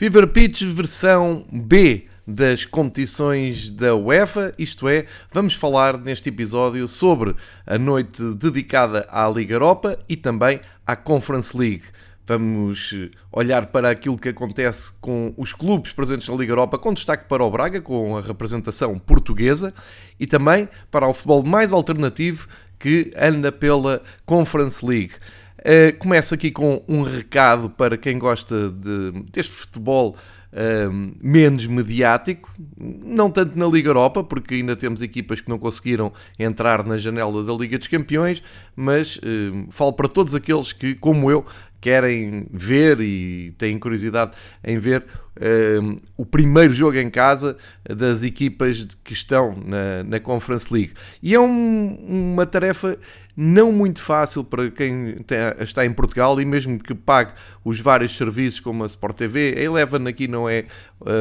Fever Pitch versão B das competições da UEFA, isto é, vamos falar neste episódio sobre a noite dedicada à Liga Europa e também à Conference League. Vamos olhar para aquilo que acontece com os clubes presentes na Liga Europa, com destaque para o Braga, com a representação portuguesa, e também para o futebol mais alternativo que anda pela Conference League. Uh, começo aqui com um recado para quem gosta de, deste futebol uh, menos mediático, não tanto na Liga Europa, porque ainda temos equipas que não conseguiram entrar na janela da Liga dos Campeões, mas uh, falo para todos aqueles que, como eu, querem ver e têm curiosidade em ver uh, o primeiro jogo em casa das equipas que estão na, na Conference League. E é um, uma tarefa não muito fácil para quem está em Portugal e mesmo que pague os vários serviços como a Sport TV, a Eleven aqui não é,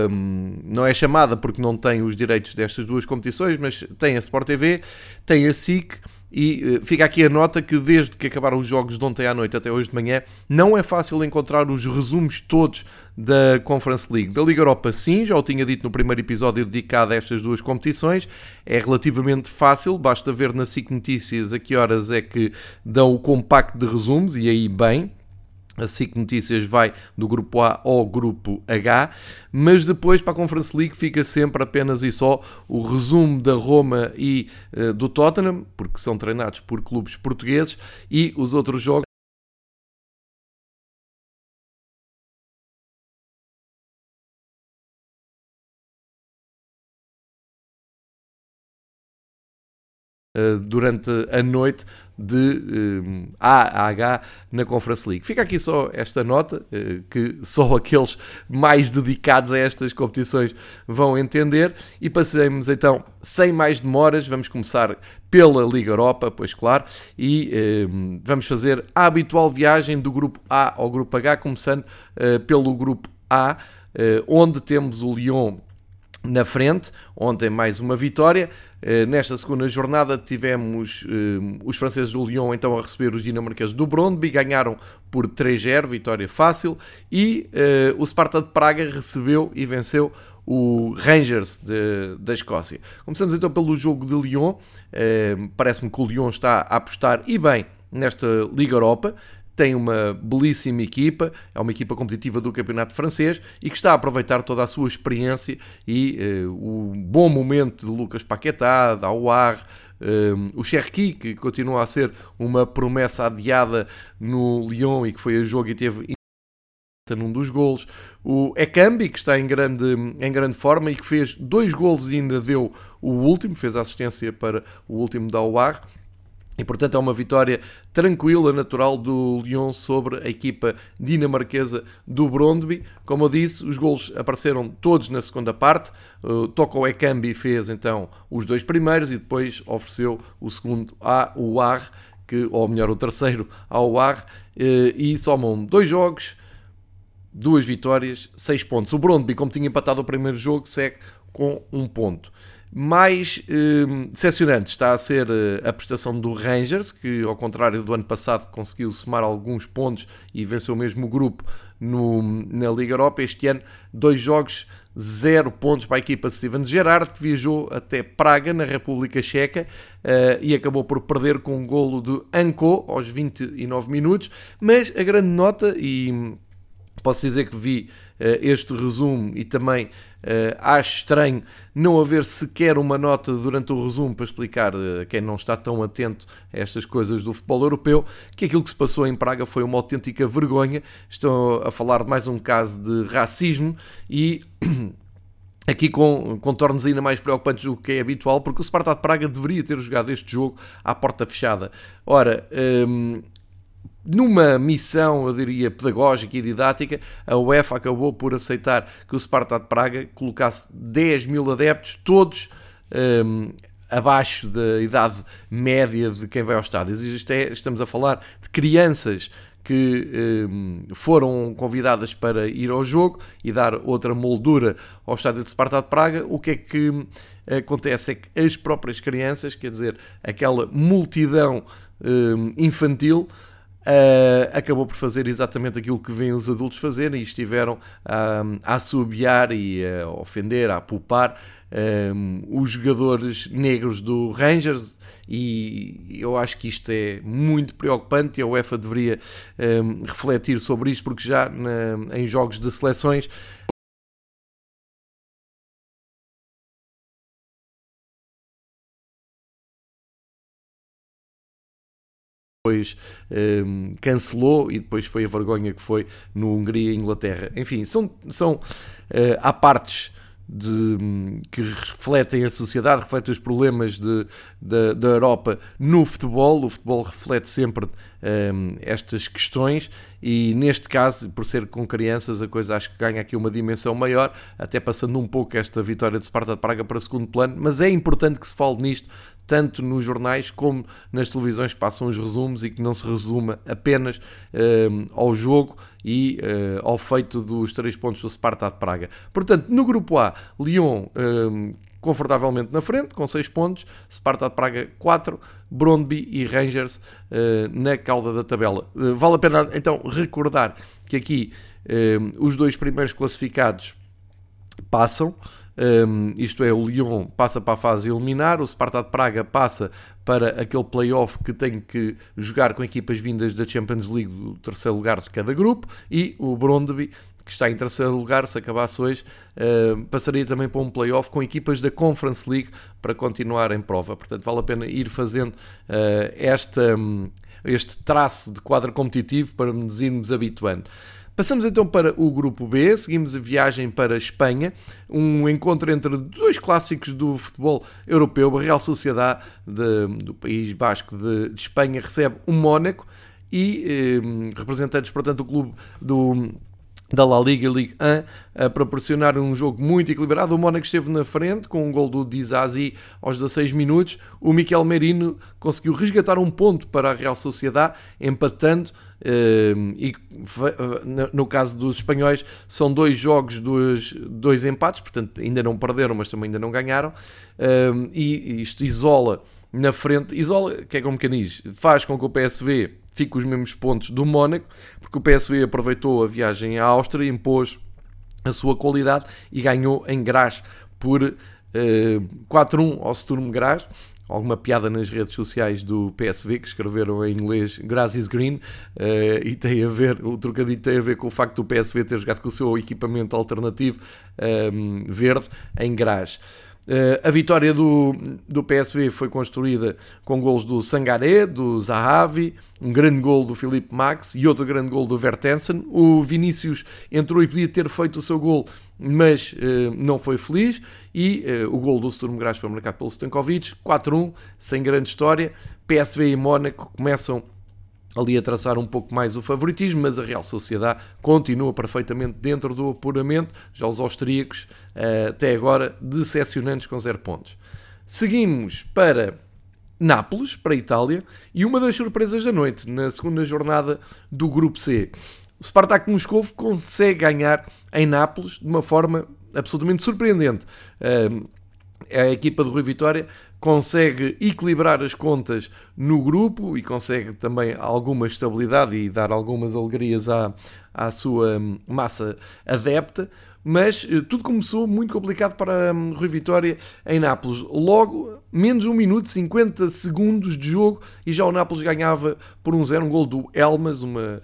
um, não é chamada porque não tem os direitos destas duas competições, mas tem a Sport TV, tem a SIC e uh, fica aqui a nota que desde que acabaram os jogos de ontem à noite até hoje de manhã, não é fácil encontrar os resumos todos da Conference League. Da Liga Europa, sim, já o tinha dito no primeiro episódio dedicado a estas duas competições. É relativamente fácil, basta ver na SIC Notícias a que horas é que dão o compacto de resumos e aí bem. A SIC Notícias vai do grupo A ao grupo H, mas depois para a Conference League fica sempre apenas e só o resumo da Roma e uh, do Tottenham, porque são treinados por clubes portugueses, e os outros jogos. Eh, durante a noite de um, eh, A a H na Conference League. Fica aqui só esta nota, uh, que só aqueles mais dedicados a estas competições vão entender. E passemos então, sem mais demoras, vamos começar pela Liga Europa, pois claro, e um, vamos fazer a habitual viagem do grupo A ao grupo H, começando uh, pelo grupo A, uh, onde temos o Lyon na frente. Ontem mais uma vitória. Eh, nesta segunda jornada tivemos uh, os franceses do Lyon então a receber os dinamarqueses do Brondby, ganharam por 3-0, vitória fácil, e uh, o Sparta de Praga recebeu e venceu o Rangers de, da Escócia. Começamos então pelo jogo de Lyon, parece-me que o Lyon está a apostar e bem nesta Liga Europa, tem uma belíssima equipa, é uma equipa competitiva do Campeonato Francês e que está a aproveitar toda a sua experiência e uh, o bom momento de Lucas Paquetá, da Aouar, uh, o Cherki, que continua a ser uma promessa adiada no Lyon e que foi a jogo e teve num dos golos. O Ekambi, que está em grande, em grande forma e que fez dois golos e ainda deu o último, fez a assistência para o último da UAR. E portanto é uma vitória tranquila, natural do Lyon sobre a equipa dinamarquesa do Brondby. Como eu disse, os golos apareceram todos na segunda parte. Uh, Toko Ekambi fez então os dois primeiros e depois ofereceu o segundo ao Ar, que, ou melhor, o terceiro ao Ar, uh, e somam dois jogos, duas vitórias, seis pontos. O Brondby, como tinha empatado o primeiro jogo, segue com um ponto. Mais eh, decepcionante está a ser eh, a prestação do Rangers, que ao contrário do ano passado conseguiu somar alguns pontos e venceu mesmo o grupo no, na Liga Europa. Este ano, dois jogos, zero pontos para a equipa de Steven Gerrard, que viajou até Praga, na República Checa, uh, e acabou por perder com um golo de Anko aos 29 minutos. Mas a grande nota, e posso dizer que vi este resumo e também Uh, acho estranho não haver sequer uma nota durante o resumo para explicar a quem não está tão atento a estas coisas do futebol europeu que aquilo que se passou em Praga foi uma autêntica vergonha. Estou a falar de mais um caso de racismo e. Aqui com contornos ainda mais preocupantes do que é habitual, porque o Sparta de Praga deveria ter jogado este jogo à porta fechada. Ora, um, numa missão, eu diria, pedagógica e didática, a UEFA acabou por aceitar que o Sparta de Praga colocasse 10 mil adeptos, todos um, abaixo da idade média de quem vai ao estádio. É, estamos a falar de crianças que um, foram convidadas para ir ao jogo e dar outra moldura ao estádio de Sparta de Praga. O que é que hum, acontece é que as próprias crianças, quer dizer, aquela multidão um, infantil, Uh, acabou por fazer exatamente aquilo que vêm os adultos fazerem e estiveram a assobiar e a ofender, a poupar os jogadores negros do Rangers. E eu acho que isto é muito preocupante e a UEFA deveria refletir sobre isto porque já na, em jogos de seleções depois um, cancelou e depois foi a vergonha que foi no Hungria e Inglaterra. Enfim, são, são uh, há partes de, que refletem a sociedade, refletem os problemas de, de, da Europa no futebol. O futebol reflete sempre um, estas questões e neste caso, por ser com crianças, a coisa acho que ganha aqui uma dimensão maior, até passando um pouco esta vitória de Sparta de Praga para segundo plano, mas é importante que se fale nisto, tanto nos jornais como nas televisões que passam os resumos e que não se resuma apenas um, ao jogo e uh, ao feito dos três pontos do Sparta de Praga. Portanto, no grupo A, Lyon um, confortavelmente na frente, com 6 pontos, Sparta de Praga 4, Brondby e Rangers uh, na cauda da tabela. Uh, vale a pena então recordar que aqui os dois primeiros classificados passam, um, isto é, o Lyon passa para a fase eliminar, o Sparta de Praga passa para aquele playoff que tem que jogar com equipas vindas da Champions League do terceiro lugar de cada grupo e o Brondby que está em terceiro lugar, se acabasse hoje, uh, passaria também para um playoff com equipas da Conference League para continuar em prova. Portanto, vale a pena ir fazendo uh, esta, um, este traço de quadro competitivo para nos irmos habituando. Passamos então para o grupo B, seguimos a viagem para a Espanha, um encontro entre dois clássicos do futebol europeu, a Real Sociedade de, do País Basco de, de Espanha recebe o Mónaco e eh, representantes, portanto, do clube do da La Liga Ligue 1 a proporcionar um jogo muito equilibrado. O Mónaco esteve na frente com um gol do Dizazi aos 16 minutos. O Miquel Merino conseguiu resgatar um ponto para a Real Sociedade, empatando. Ehm, e no caso dos espanhóis, são dois jogos, dois, dois empates, portanto ainda não perderam, mas também ainda não ganharam. Ehm, e isto isola na frente, isola, que é como que diz, faz com que o PSV fique os mesmos pontos do Mónaco, porque o PSV aproveitou a viagem à Áustria, impôs a sua qualidade e ganhou em Graz por uh, eh, 4-1 ao Sturm Graz. Alguma piada nas redes sociais do PSV que escreveram em inglês Graz is Green uh, e tem a ver, o trocadilho tem a ver com o facto do PSV ter jogado com o seu equipamento alternativo um, eh, verde em Graz. Uh, a vitória do, do PSV foi construída com gols do Sangaré, do Zahavi, um grande gol do Felipe Max e outro grande gol do Vertensen. O Vinícius entrou e podia ter feito o seu gol, mas uh, não foi feliz. E uh, o gol do Sturm Graz foi marcado pelo Stankovic, 4-1, sem grande história. PSV e Mónaco começam ali a traçar um pouco mais o favoritismo, mas a Real Sociedade continua perfeitamente dentro do apuramento, já os austríacos eh, até agora decepcionantes com zero pontos. Seguimos para Nápoles, para a Itália, e uma das surpresas da noite, na segunda jornada do Grupo C. O Spartak Moscou consegue ganhar em Nápoles de uma forma absolutamente surpreendente. Eh, a equipa do Rui Vitória consegue equilibrar as contas no grupo e consegue também alguma estabilidade e dar algumas alegrias à, à sua massa adepta. Mas eh, tudo começou muito complicado para um, Rui Vitória em Nápoles. Logo, menos um minuto, 50 segundos de jogo e já o Nápoles ganhava por um zero, um gol do Elmas, uma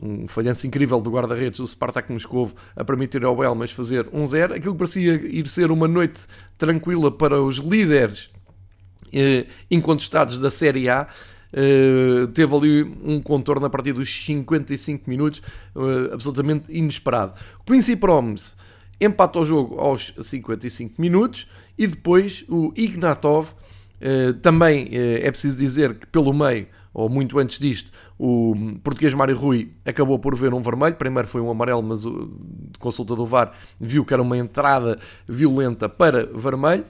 um falhanço incrível do guarda-redes do Spartak Moscovo a permitir ao Elmas fazer 1-0. Aquilo que parecia ir ser uma noite tranquila para os líderes eh, incontestados da Série A. Uh, teve ali um contorno a partir dos 55 minutos uh, absolutamente inesperado. Quincy Promes empata o jogo aos 55 minutos e depois o Ignatov também é preciso dizer que pelo meio ou muito antes disto, o português Mário Rui acabou por ver um vermelho. Primeiro foi um amarelo, mas o consulta do VAR viu que era uma entrada violenta para vermelho.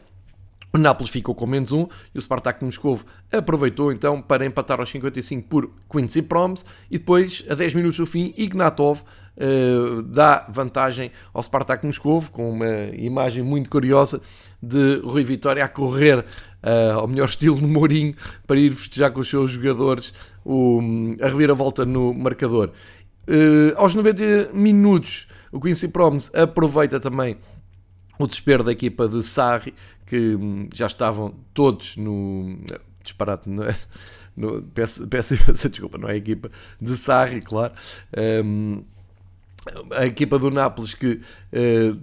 O Nápoles ficou com menos um e o Spartak Moscovo aproveitou então para empatar aos 55 por Quincy Proms e depois, a 10 minutos do fim, Ignatov uh, dá vantagem ao Spartak Moscovo com uma imagem muito curiosa de Rui Vitória a correr uh, ao melhor estilo de Mourinho para ir festejar com os seus jogadores o, a reviravolta no marcador. Uh, aos 90 minutos, o Quincy Promes aproveita também o desespero da equipa de Sarri, que um, já estavam todos no. Disparate, não é? No, peço, peço, peço desculpa, não é a equipa de Sarri, claro. Um, a equipa do Nápoles que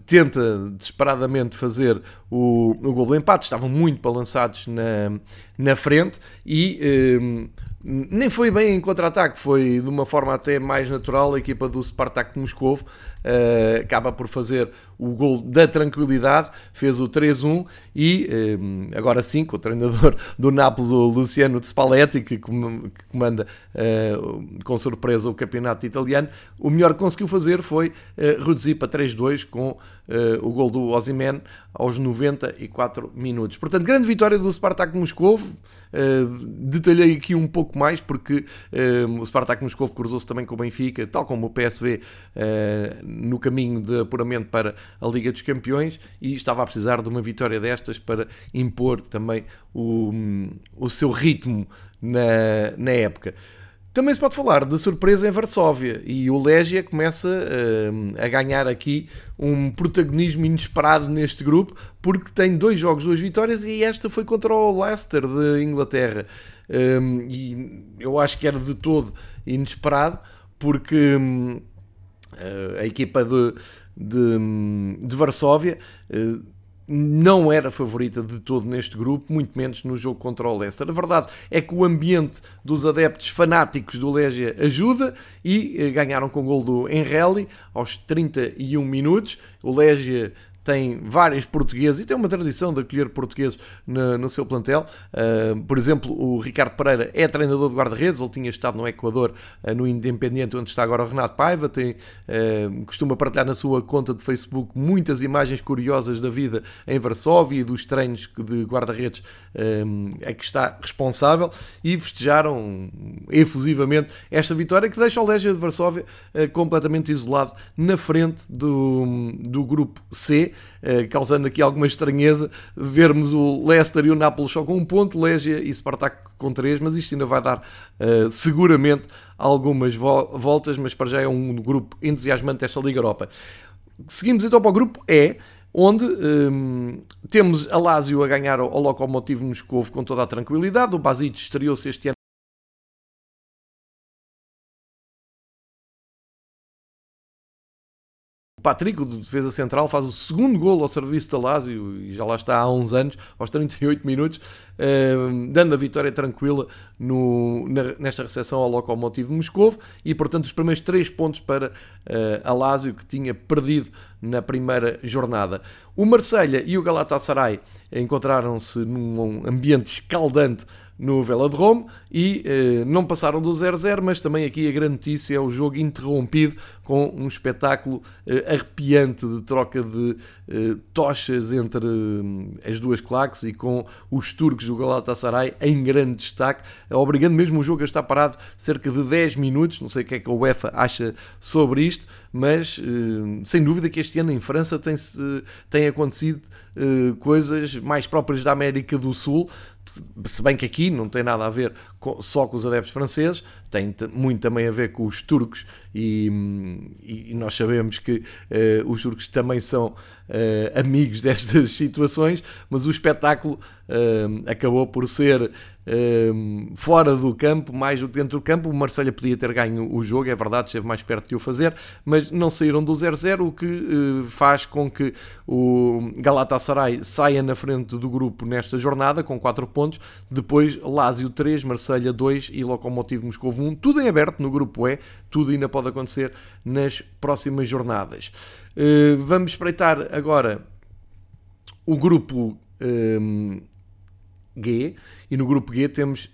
tenta desesperadamente fazer o, o gol do empate, estavam muito balançados na, na frente e uh, nem foi bem em contra-ataque, foi de uma forma até mais natural. A equipa do Spartak de Moscovo uh, acaba por fazer o gol da tranquilidade, fez o 3-1 e um, agora sim, com o treinador do Nápoles, o Luciano de Spalletti, que, comanda uh, com surpresa o campeonato italiano, o melhor que conseguiu fazer foi uh, reduzir para 3-2 com uh, o gol do Ozyman aos 94 minutos. Portanto, grande vitória do Spartak de Moscovo. detalhei aqui um pouco mais porque o Spartak de Moscovo cruzou-se também com o Benfica, tal como o PSV no caminho de apuramento para a Liga dos Campeões e estava a precisar de uma vitória destas para impor também o, o seu ritmo na, na época. Também se pode falar de surpresa em Varsóvia e o Legia começa uh, a ganhar aqui um protagonismo inesperado neste grupo porque tem dois jogos, duas vitórias e esta foi contra o Leicester de Inglaterra. Um, e eu acho que era de todo inesperado porque um, a equipa de, de, de Varsóvia eh, não era favorita de todo neste grupo, muito menos no jogo contra o Leicester. A verdade é que o ambiente dos adeptos fanáticos do Legia ajuda e eh, ganharam com o gol do Enrelli aos 31 minutos. O Legia tem vários portugueses e tem uma tradição de acolher portugueses no, no seu plantel. Uh, por exemplo, o Ricardo Pereira é treinador de guarda-redes, ele tinha estado no Equador, uh, no Independiente, onde está agora o Renato Paiva, tem, uh, costuma partilhar na sua conta de Facebook muitas imagens curiosas da vida em Varsóvia e dos treinos de guarda-redes a que está responsável e festejaram efusivamente esta vitória que deixa o Legia de Varsóvia completamente isolado na frente do, do grupo C. Eh, causando aqui alguma estranheza vermos o Leicester e o Nápoles só com um ponto, Légia e Spartak com três, mas isto ainda vai dar uh, seguramente algumas vo voltas, mas para já é um grupo entusiasmante desta Liga Europa. Seguimos então para o grupo E, onde um, temos a Lazio a ganhar ao Lokomotiv Moscovo com toda a tranquilidade, o Basic estreou-se este ano Patrick, o defesa central, faz o segundo gol ao serviço da Lazio e já lá está há uns anos, aos 38 minutos, uh, dando a vitória tranquila no, na, nesta recepção ao Lokomotiv Moscovo e, portanto, os primeiros três pontos para uh, a Lazio que tinha perdido na primeira jornada. O Marselha e o Galatasaray encontraram-se num ambiente escaldante no Velodrome e eh, não passaram do 0-0, mas também aqui a grande notícia é o jogo interrompido com um espetáculo eh, arrepiante de troca de eh, tochas entre eh, as duas claques e com os turcos do Galatasaray em grande destaque, obrigando mesmo o jogo a estar parado cerca de 10 minutos, não sei o que é que a UEFA acha sobre isto, mas eh, sem dúvida que este ano em França tem, tem acontecido eh, coisas mais próprias da América do Sul, se bem que aqui não tem nada a ver só com os adeptos franceses, tem muito também a ver com os turcos e, e nós sabemos que uh, os turcos também são uh, amigos destas situações, mas o espetáculo uh, acabou por ser fora do campo, mais do que dentro do campo. O Marselha podia ter ganho o jogo, é verdade, esteve mais perto de o fazer, mas não saíram do 0-0, o que faz com que o Galatasaray saia na frente do grupo nesta jornada com 4 pontos, depois Lazio 3, Marselha 2 e Lokomotiv Moscou 1, tudo em aberto no grupo E, tudo ainda pode acontecer nas próximas jornadas. Uh, vamos espreitar agora o grupo um, G, e no grupo G temos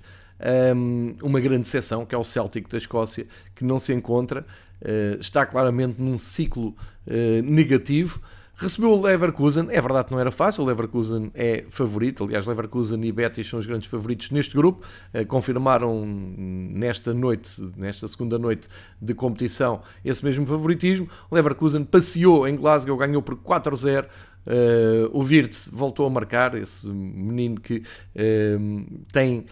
um, uma grande seção, que é o Celtic da Escócia, que não se encontra, uh, está claramente num ciclo uh, negativo, Recebeu o Leverkusen, é verdade que não era fácil, o Leverkusen é favorito, aliás, Leverkusen e Betis são os grandes favoritos neste grupo, eh, confirmaram nesta noite, nesta segunda noite de competição, esse mesmo favoritismo. Leverkusen passeou em Glasgow, ganhou por 4-0 Uh, o Virtus voltou a marcar, esse menino que uh, tem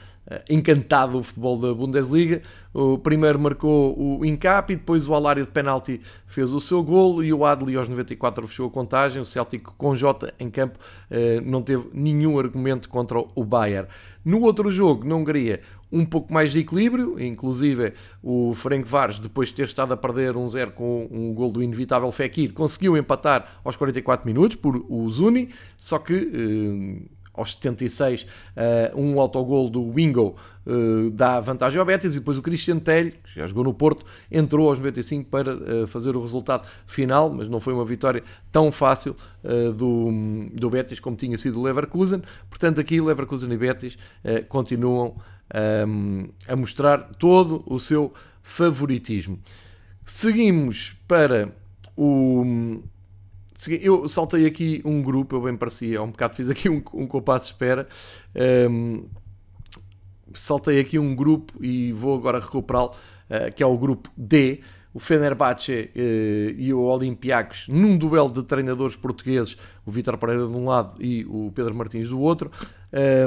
encantado o futebol da Bundesliga. O primeiro marcou o Incap e depois o Alário de penalti fez o seu golo e o Adli aos 94 fechou a contagem. O Celtic com Jota em campo não teve nenhum argumento contra o Bayern. No outro jogo, na Hungria, um pouco mais de equilíbrio, inclusive o Frank Vares, depois de ter estado a perder 1-0 um com um gol do inevitável Fekir, conseguiu empatar aos 44 minutos por o Zuni, só que eh, aos 76 eh, um autogol do Wingo eh, dá vantagem ao Betis e depois o Cristian Telho, que já jogou no Porto, entrou aos 95 para eh, fazer o resultado final, mas não foi uma vitória tão fácil do, do Betis como tinha sido o Leverkusen, portanto aqui Leverkusen e Betis continuam um, a mostrar todo o seu favoritismo. Seguimos para o. Eu saltei aqui um grupo, eu bem parecia, há um bocado fiz aqui um, um compasso de espera. Um, saltei aqui um grupo e vou agora recuperá-lo, uh, que é o grupo D o Fenerbahçe eh, e o Olympiacos num duelo de treinadores portugueses, o Vítor Pereira de um lado e o Pedro Martins do outro,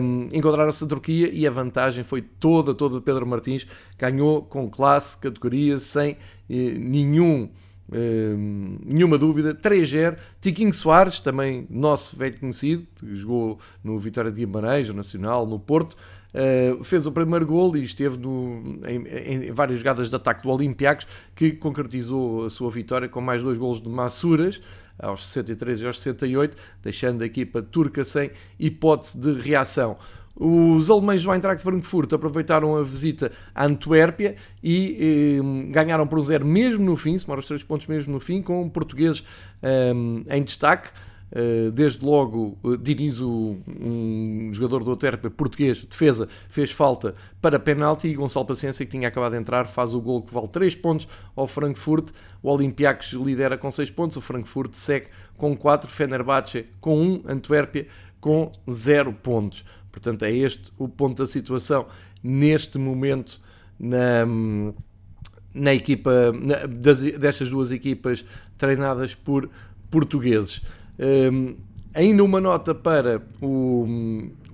um, encontraram-se a Turquia e a vantagem foi toda, toda de Pedro Martins, ganhou com classe, categoria, sem eh, nenhum nenhuma dúvida, 3-0. Tiquinho Soares, também nosso velho conhecido, jogou no Vitória de Guimarães, no Nacional, no Porto, Uh, fez o primeiro gol e esteve no, em, em, várias jogadas de ataque do Olympiacos, que concretizou a sua vitória com mais dois golos de Massuras, aos 63 e aos 68, deixando a equipa turca sem hipótese de reação. Os alemães do Eintracht Frankfurt aproveitaram a visita à Antuérpia e eh, ganharam por um zero mesmo no fim, somaram os três pontos mesmo no fim, com portugueses eh, em destaque. Eh, desde logo, eh, Diniz, um jogador do Oterpe português, defesa, fez falta para penalti e Gonçalo Paciência, que tinha acabado de entrar, faz o gol que vale 3 pontos ao Frankfurt. O Olympiacos lidera com 6 pontos, o Frankfurt segue com 4, Fenerbahçe com 1, Antuérpia com 0 pontos. Portanto, é este o ponto da situação neste momento na, na equipa, na, das, destas duas equipas treinadas por portugueses. Um, ainda uma nota para o,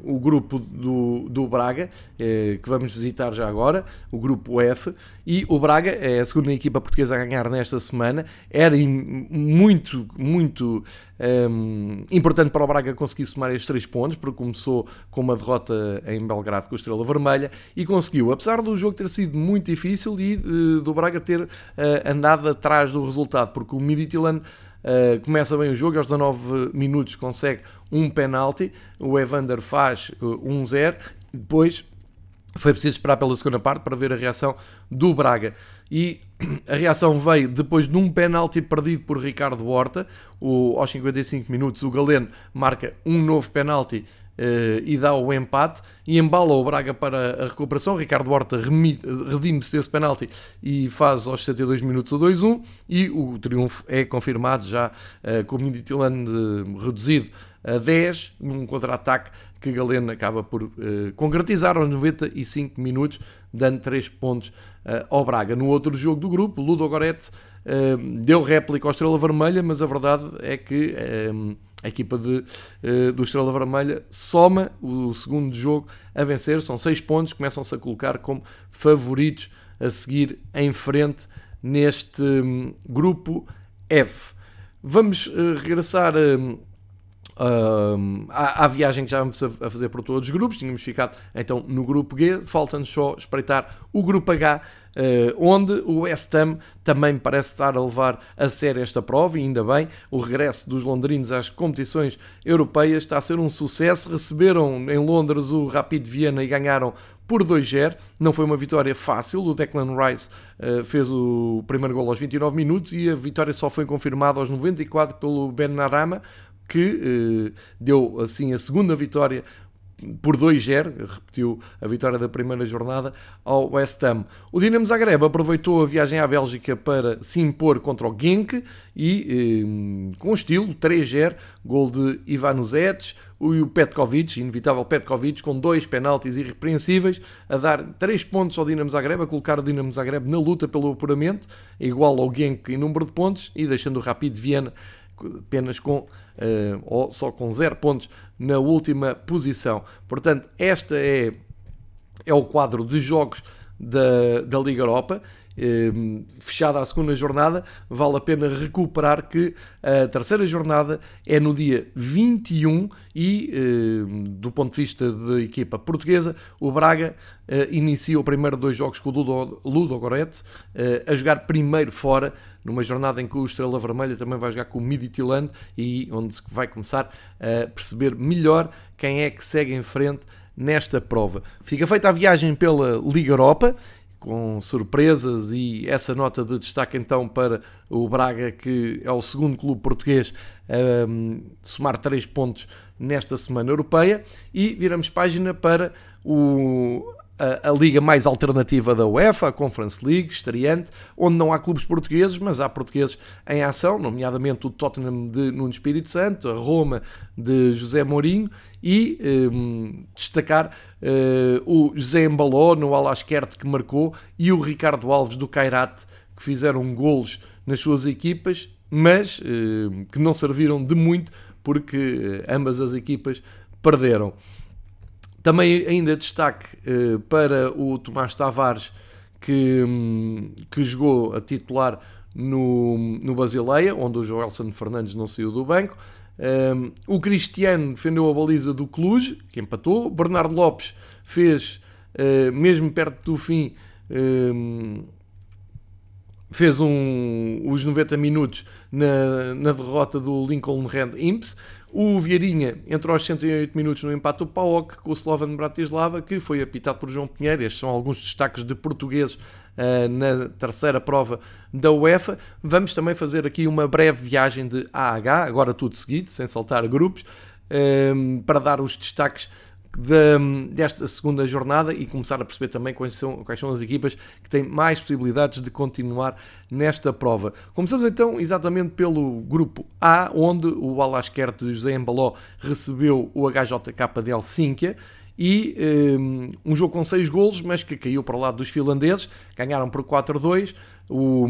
o grupo do, do Braga, eh, que vamos visitar já agora, o grupo F, e o Braga é a segunda equipa portuguesa a ganhar nesta semana. Era muito, muito um, importante para o Braga conseguir somar estes três pontos, porque começou com uma derrota em Belgrado com a Estrela Vermelha e conseguiu, apesar do jogo ter sido muito difícil e uh, do Braga ter uh, andado atrás do resultado, porque o Midtjylland Uh, começa bem o jogo, aos 19 minutos consegue um penalti, o Evander faz 1-0, uh, depois foi preciso esperar pela segunda parte para ver a reação do Braga. E a reação veio depois de um penalti perdido por Ricardo Horta. O, aos 55 minutos, o Galeno marca um novo penalti e dá o empate e embala o Braga para a recuperação. Ricardo Horta redime-se desse penalti e faz aos 72 minutos o 2-1 e o triunfo é confirmado já uh, com o Midtjylland uh, reduzido a 10 num contra-ataque que Galeno acaba por uh, concretizar aos 95 minutos, dando 3 pontos uh, ao Braga. No outro jogo do grupo, Ludo Goretz uh, deu réplica ao Estrela Vermelha, mas a verdade é que a equipa de, uh, do Estrela Vermelha soma o segundo jogo a vencer, são 6 pontos, começam-se a colocar como favoritos a seguir em frente neste um, grupo F. Vamos uh, regressar uh, à, à, viagem que já vamos a, fazer por todos os grupos. Tínhamos ficado então no grupo G, falta-nos só espreitar o grupo H onde o West Ham também parece estar a levar a sério esta prova e ainda bem, o regresso dos londrinos às competições europeias está a ser um sucesso, receberam em Londres o Rapid Viena e ganharam por 2-0, não foi uma vitória fácil, o Declan Rice uh, fez o primeiro gol aos 29 minutos e a vitória só foi confirmada aos 94 pelo Ben Narama, que uh, deu assim a segunda vitória por 2-0, repetiu a vitória da primeira jornada ao West Ham. O Dinamo Zagreb aproveitou a viagem à Bélgica para se impor contra o Genk e eh, com estilo 3-0, gol de Ivan Zetes, o Petkovic, inevitável Petkovic, com dois penaltis irrepreensíveis, a dar 3 pontos ao Dinamo Zagreb, a colocar o Dinamo Zagreb na luta pelo apuramento, igual ao Genk em número de pontos e deixando o Rapid Viena apenas com ou só com 0 pontos na última posição. Portanto, esta é, é o quadro de jogos da, da Liga Europa. Ehm, fechada a segunda jornada, vale a pena recuperar que a terceira jornada é no dia 21 e, ehm, do ponto de vista da equipa portuguesa, o Braga eh, inicia o primeiro dois jogos com o Ludo, Ludo Goretz eh, a jogar primeiro fora, numa jornada em que o Estrela Vermelha também vai jogar com o Midtjylland e onde se vai começar a perceber melhor quem é que segue em frente nesta prova. Fica feita a viagem pela Liga Europa com surpresas e essa nota de destaque então para o Braga, que é o segundo clube português a um, somar 3 pontos nesta semana europeia. E viramos página para o, a, a, liga mais alternativa da UEFA, a Conference League, estreante, onde não há clubes portugueses, mas há portugueses em ação, nomeadamente o Tottenham de Nuno Espírito Santo, a Roma de José Mourinho e um, destacar uh, o José Embaló no Alasquerte que marcou e o Ricardo Alves do Cairate que fizeram golos nas suas equipas, mas uh, que não serviram de muito porque uh, ambas as equipas perderam. Também ainda destaque uh, para o Tomás Tavares, que, um, que jogou a titular no, no Basileia, onde o Joelson Fernandes não saiu do banco. Um, o Cristiano defendeu a baliza do Cluj, que empatou. Bernardo Lopes fez, uh, mesmo perto do fim, um, fez um, os 90 minutos na, na derrota do Lincoln Red Imps. O Vieirinha entrou aos 68 minutos no empate do PAOK com o Slovan Bratislava, que foi apitado por João Pinheiro. Estes são alguns destaques de portugueses uh, na terceira prova da UEFA. Vamos também fazer aqui uma breve viagem de AH, agora tudo seguido, sem saltar grupos, uh, para dar os destaques desta segunda jornada e começar a perceber também quais são, quais são as equipas que têm mais possibilidades de continuar nesta prova. Começamos então exatamente pelo grupo A, onde o Alasquer de José Embaló recebeu o HJK de Helsínquia e um, um, jogo com 6 golos, mas que caiu para o lado dos finlandeses, ganharam por 4-2. O,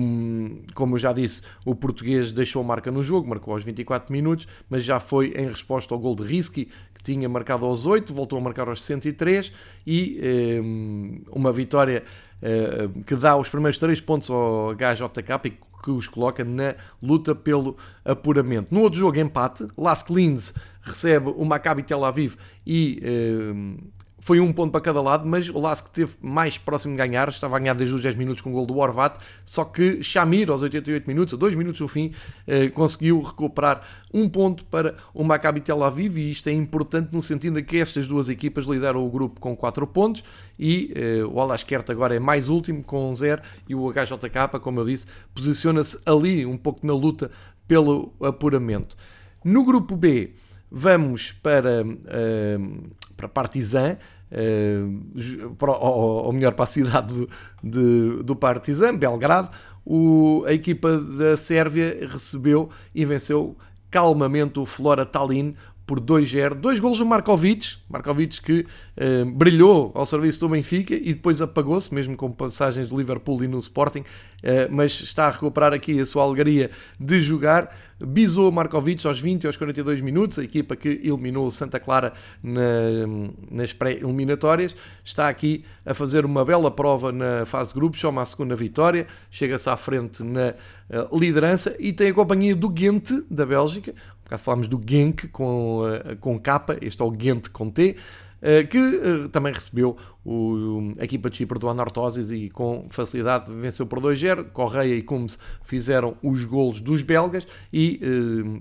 como eu já disse, o português deixou marca no jogo, marcou aos 24 minutos, mas já foi em resposta ao gol de Risky, tinha marcado aos 8, voltou a marcar aos 103 e um, uma vitória uh, que dá os primeiros 3 pontos ao HJK e que os coloca na luta pelo apuramento. No outro jogo, empate, Las Klins recebe o Maccabi Tel Aviv e um, foi um ponto para cada lado, mas o Lask teve mais próximo de ganhar, estava a ganhar desde os 10 minutos com o gol do Horvat, só que Shamir, aos 88 minutos, a 2 minutos do fim, eh, conseguiu recuperar um ponto para o Maccabi Tel Aviv e isto é importante no sentido de que estas duas equipas lideram o grupo com 4 pontos e eh, o Alaskert agora é mais último com 0 e o HJK, como eu disse, posiciona-se ali um pouco na luta pelo apuramento. No grupo B, vamos para... Uh, para Partizan, uh, para, ou, melhor, para a cidade do, de, do Partizan, Belgrado, o, a equipa da Sérvia recebeu e venceu calmamente o Flora Tallinn por 2-0. Dois golos do Markovic, Markovic que uh, brilhou ao serviço do Benfica e depois apagou-se, mesmo com passagens do Liverpool e no Sporting, uh, mas está a recuperar aqui a sua alegria de jogar. Bisou Markovic aos 20 e aos 42 minutos, a equipa que eliminou o Santa Clara na, nas pré-eliminatórias, está aqui a fazer uma bela prova na fase de grupos, soma a segunda vitória, chega-se à frente na uh, liderança e tem a companhia do Ghent, da Bélgica, Cá falámos do Genk com, uh, com capa, este é o Ghent com T, que uh, também recebeu o, a equipa de Chipre do Anortosis e com facilidade venceu por 2-0. Correia e Cumes fizeram os golos dos belgas e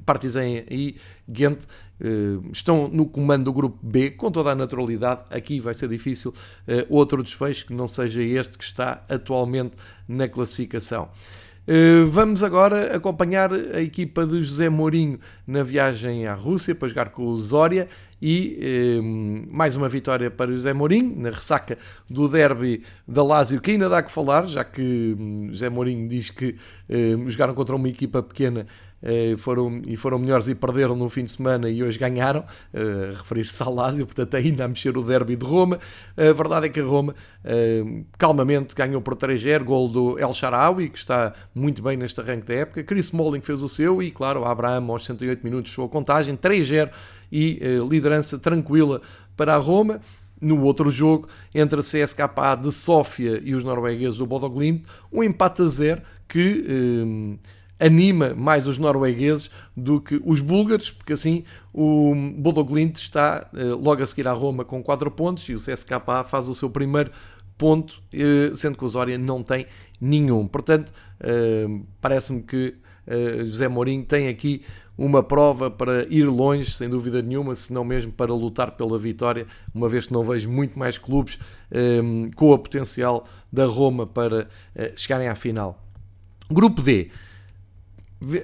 Partizan e Ghent estão no comando do grupo B com toda a naturalidade. Aqui vai ser difícil outro desfecho que não seja este que está atualmente na classificação. Eh, vamos agora acompanhar a equipa de José Mourinho na viagem à Rússia para jogar com o Zória e eh, mais uma vitória para José Mourinho na ressaca do derby da Lazio que ainda dá que falar, já que hum, José Mourinho diz que eh, jogaram contra uma equipa pequena uh, foram, e foram melhores e perderam no fim de semana e hoje ganharam, uh, referir-se ao Lásio, portanto ainda a mexer o derby de Roma. A verdade é que a Roma uh, calmamente ganhou por 3-0, gol do El Sharawi, que está muito bem neste arranque da época. Chris Smalling fez o seu e, claro, Abraham aos 68 minutos sua contagem, 3-0 e liderança tranquila para a Roma no outro jogo entre a CSKA de Sófia e os noruegueses do Bodo Glimt, um empate a zero que eh, anima mais os noruegueses do que os búlgaros, porque assim o Bodo Glimt está eh, logo a seguir à Roma com 4 pontos e o CSKA faz o seu primeiro ponto, eh, sendo que o Zória não tem nenhum. Portanto, eh, parece-me que José Mourinho tem aqui uma prova para ir longe, sem dúvida nenhuma, se não mesmo para lutar pela vitória, uma vez que não vejo muito mais clubes com a potencial da Roma para chegarem à final. Grupo D.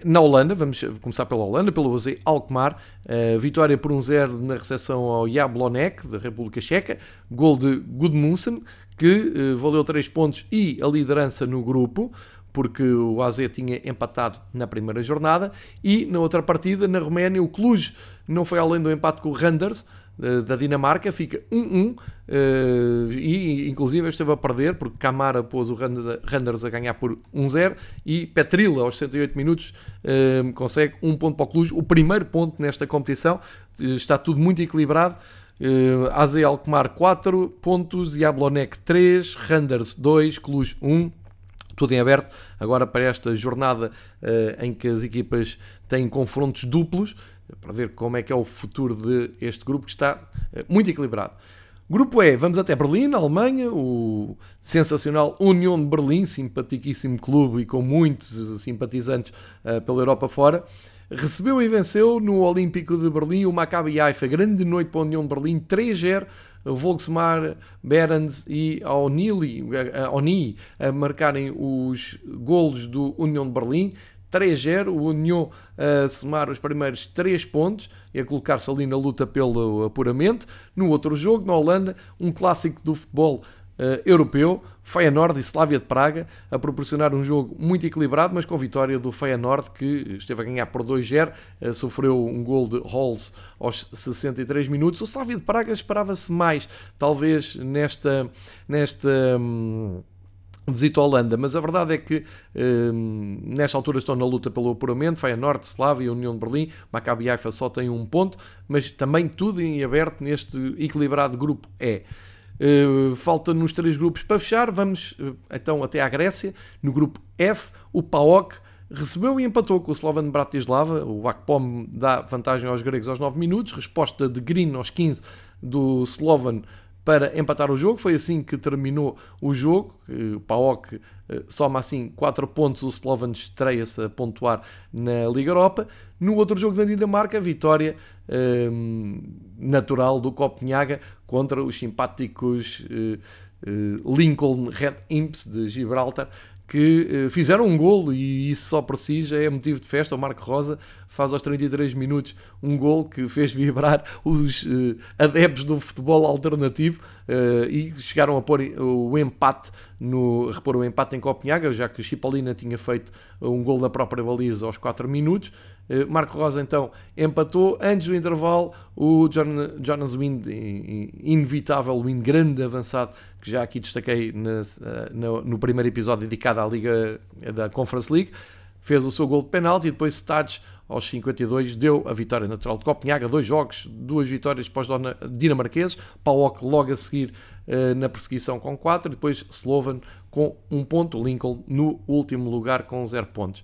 Na Holanda, vamos começar pela Holanda, pelo AZ Alkmaar, uh, vitória por 1-0 um na recepção ao Jablonek, da República Checa, gol de Gudmundsen, que uh, valeu 3 pontos e a liderança no grupo porque o AZ tinha empatado na primeira jornada, e na outra partida, na Roménia, o Cluj não foi além do empate com o Randers, eh, da Dinamarca, fica 1-1 eh, e inclusive esteve a perder porque Camara pôs o Randers a ganhar por 1-0 e Petrila aos 108 minutos eh, consegue um ponto para o Cluj, o primeiro ponto nesta competição, está tudo muito equilibrado. AZ Alkmaar 4 pontos, Jablonec 3, Randers 2, Cluj 1 tudo em aberto agora para esta jornada uh, em que as equipas têm confrontos duplos, para ver como é que é o futuro deste grupo que está uh, muito equilibrado. Grupo E, vamos até Berlim, Alemanha, o sensacional União de Berlim, simpaticíssimo clube e com muitos simpatizantes uh, pela Europa fora, recebeu e venceu no Olímpico de Berlim o Maccabi Haifa, grande noite para a União de Berlim, 3-0, Volksmar, Berends e Oni a marcarem os golos do União de Berlim. 3-0, o União a somar os primeiros 3 pontos e a colocar-se ali na luta pelo apuramento. No outro jogo, na Holanda, um clássico do futebol uh, europeu, Feyenoord e Slavia de Praga, a proporcionar um jogo muito equilibrado, mas com vitória do Feyenoord, que esteve a ganhar por 2-0, uh, eh, sofreu um gol de Halls aos 63 minutos. O Slavia de Praga esperava-se mais, talvez nesta... nesta hum, visita a Holanda, mas a verdade é que hum, nesta altura estão na luta pelo apuramento, Feyenoord, Slavia, União de Berlim, Maccabi Haifa só tem um ponto, mas também tudo em aberto neste equilibrado grupo E. Uh, falta nos três grupos para fechar. Vamos uh, então até à Grécia. No grupo F, o PAOK recebeu e empatou com o Slovan Bratislava. O Akpom dá vantagem aos gregos aos 9 minutos. Resposta de Green aos 15 do Slovan para empatar o jogo. Foi assim que terminou o jogo. O PAOK eh, soma assim 4 pontos. O Slovan estreia-se a pontuar na Liga Europa. No outro jogo da Dinamarca, vitória um, natural do Copenhaga contra os simpáticos uh, Lincoln Red Imps de Gibraltar que uh, fizeram um golo e isso só por si já é motivo de festa. O Marco Rosa faz aos 33 minutos um gol que fez vibrar os uh, adeptos do futebol alternativo uh, e chegaram a pôr o empate no repor o empate em Copenhaga, já que Chipolina tinha feito um gol na própria baliza aos 4 minutos. Uh, Marco Rosa então empatou. Antes do intervalo, o John, Jonas Wind, inevitável Wind, grande avançado, que já aqui destaquei na, no, no primeiro episódio dedicado à Liga da Conference League, fez o seu gol de penalti e depois Stades aos 52 deu a vitória natural de Copenhaga, dois jogos, duas vitórias para os dinamarqueses, Paok logo a seguir na perseguição com 4, e depois Slovan com um ponto, Lincoln no último lugar com 0 pontos.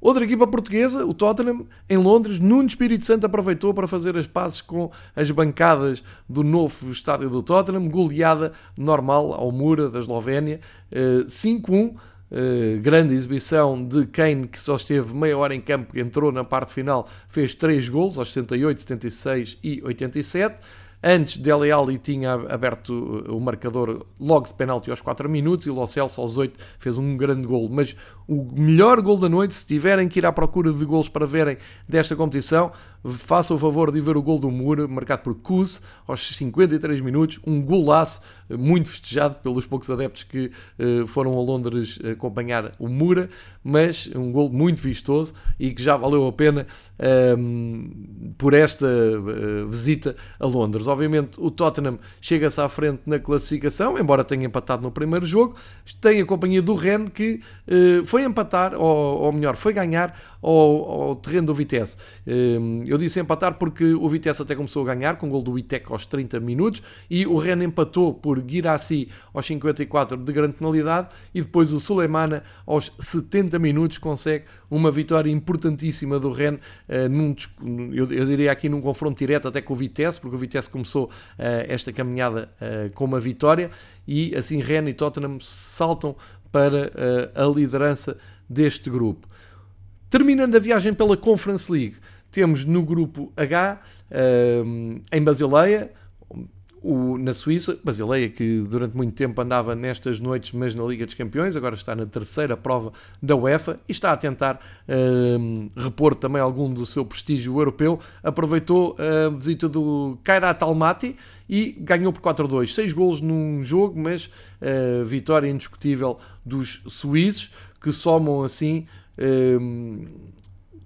Outra equipa portuguesa, o Tottenham, em Londres, Nuno Espírito Santo aproveitou para fazer as pazes com as bancadas do novo estádio do Tottenham, goleada normal ao Mura da Eslovénia, 5-1, eh, Uh, grande exibição de Kane, que só esteve meia hora em campo, entrou na parte final, fez 3 gols aos 68, 76 e 87. Antes, Dele Alli tinha aberto o marcador logo de penalti aos 4 minutos e Lo Celso aos 8 fez um grande gol. Mas o melhor gol da noite, se tiverem que ir à procura de gols para verem desta competição, façam o favor de ver o gol do Moura, marcado por Kuz, aos 53 minutos, um golaço muito festejado pelos poucos adeptos que foram a Londres acompanhar o Mura, mas um gol muito vistoso e que já valeu a pena um, por esta visita a Londres. Obviamente, o Tottenham chega-se à frente na classificação, embora tenha empatado no primeiro jogo, tem a companhia do Rennes que uh, foi empatar, ou, ou melhor, foi ganhar ao, ao terreno do Vitesse. Um, eu disse empatar porque o Vitesse até começou a ganhar com o gol do Itec aos 30 minutos e o Rennes empatou por Girassi aos 54 de grande penalidade e depois o Suleimana aos 70 minutos consegue uma vitória importantíssima do Rennes, uh, num, eu, eu, diria aqui num confronto direto até com o Vitesse, porque o Vitesse começou uh, esta caminhada uh, com uma vitória e assim Rennes e Tottenham saltam para a liderança deste grupo. Terminando a viagem pela Conference League, temos no grupo H, em Basileia, o, na Suíça, Basileia, que durante muito tempo andava nestas noites, mas na Liga dos Campeões, agora está na terceira prova da UEFA e está a tentar uh, repor também algum do seu prestígio europeu. Aproveitou a visita do Kairat Almaty e ganhou por 4-2. Seis golos num jogo, mas uh, vitória indiscutível dos suíços, que somam assim. Uh,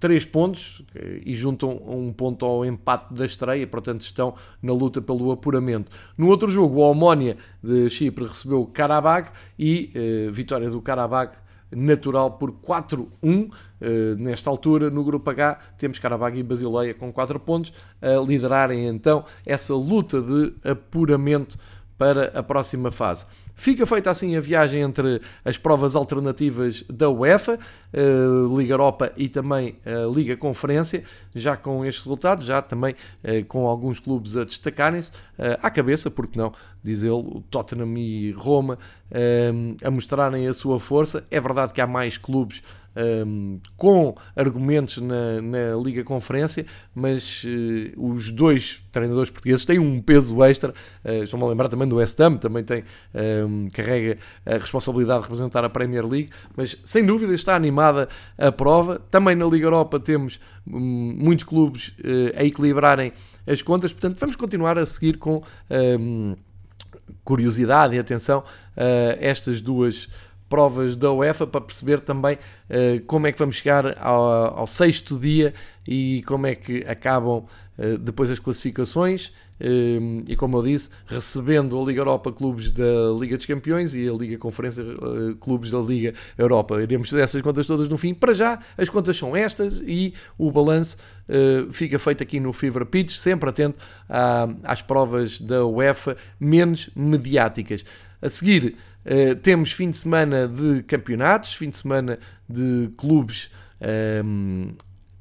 3 pontos e juntam um ponto ao empate da estreia, portanto estão na luta pelo apuramento. No outro jogo, o Almónia de Chipre recebeu o Karabag e eh, vitória do Karabag natural por 4-1. Eh, nesta altura, no grupo H, temos Karabag e Basileia com 4 pontos a liderarem então essa luta de apuramento para a próxima fase. Fica feita assim a viagem entre as provas alternativas da UEFA, a Liga Europa e também a Liga Conferência, já com estes resultados, já também eh, com alguns clubes a destacarem-se eh, à cabeça, porque não, diz ele, Tottenham e Roma eh, a mostrarem a sua força. É verdade que há mais clubes um, com argumentos na, na Liga Conferência, mas uh, os dois treinadores portugueses têm um peso extra. Uh, Estou-me a lembrar também do West Ham, também tem, um, carrega a responsabilidade de representar a Premier League, mas sem dúvida está animada a prova. Também na Liga Europa temos um, muitos clubes uh, a equilibrarem as contas, portanto, vamos continuar a seguir com curiosidade e atenção estas duas provas da UEFA para perceber também uh, como é que vamos chegar ao, ao, sexto dia e como é que acabam uh, depois as classificações. Uh, e como eu disse, recebendo a Liga Europa clubes da Liga dos Campeões e a Liga Conferência clubes da Liga Europa. Iremos fazer essas contas todas no fim. Para já, as contas são estas e o balanço fica feito aqui no Fever Pitch, sempre atento às provas da UEFA menos mediáticas. A seguir, Uh, temos fim de semana de campeonatos, fim de semana de clubes um, ehm,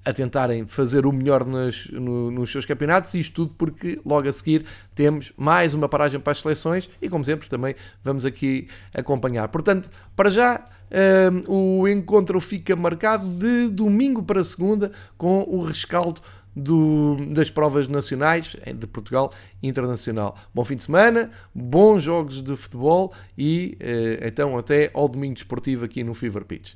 a tentarem fazer o melhor nos, no, nos seus campeonatos, e isto tudo porque logo a seguir temos mais uma paragem para as seleções e, como sempre, também vamos aqui acompanhar. Portanto, para já. Um, ehm, o encontro fica marcado de domingo para segunda com o rescaldo do, das provas nacionais eh, de Portugal internacional. Bom fim de semana, bons jogos de futebol e eh, então até ao domingo desportivo aqui no Fever Pitch.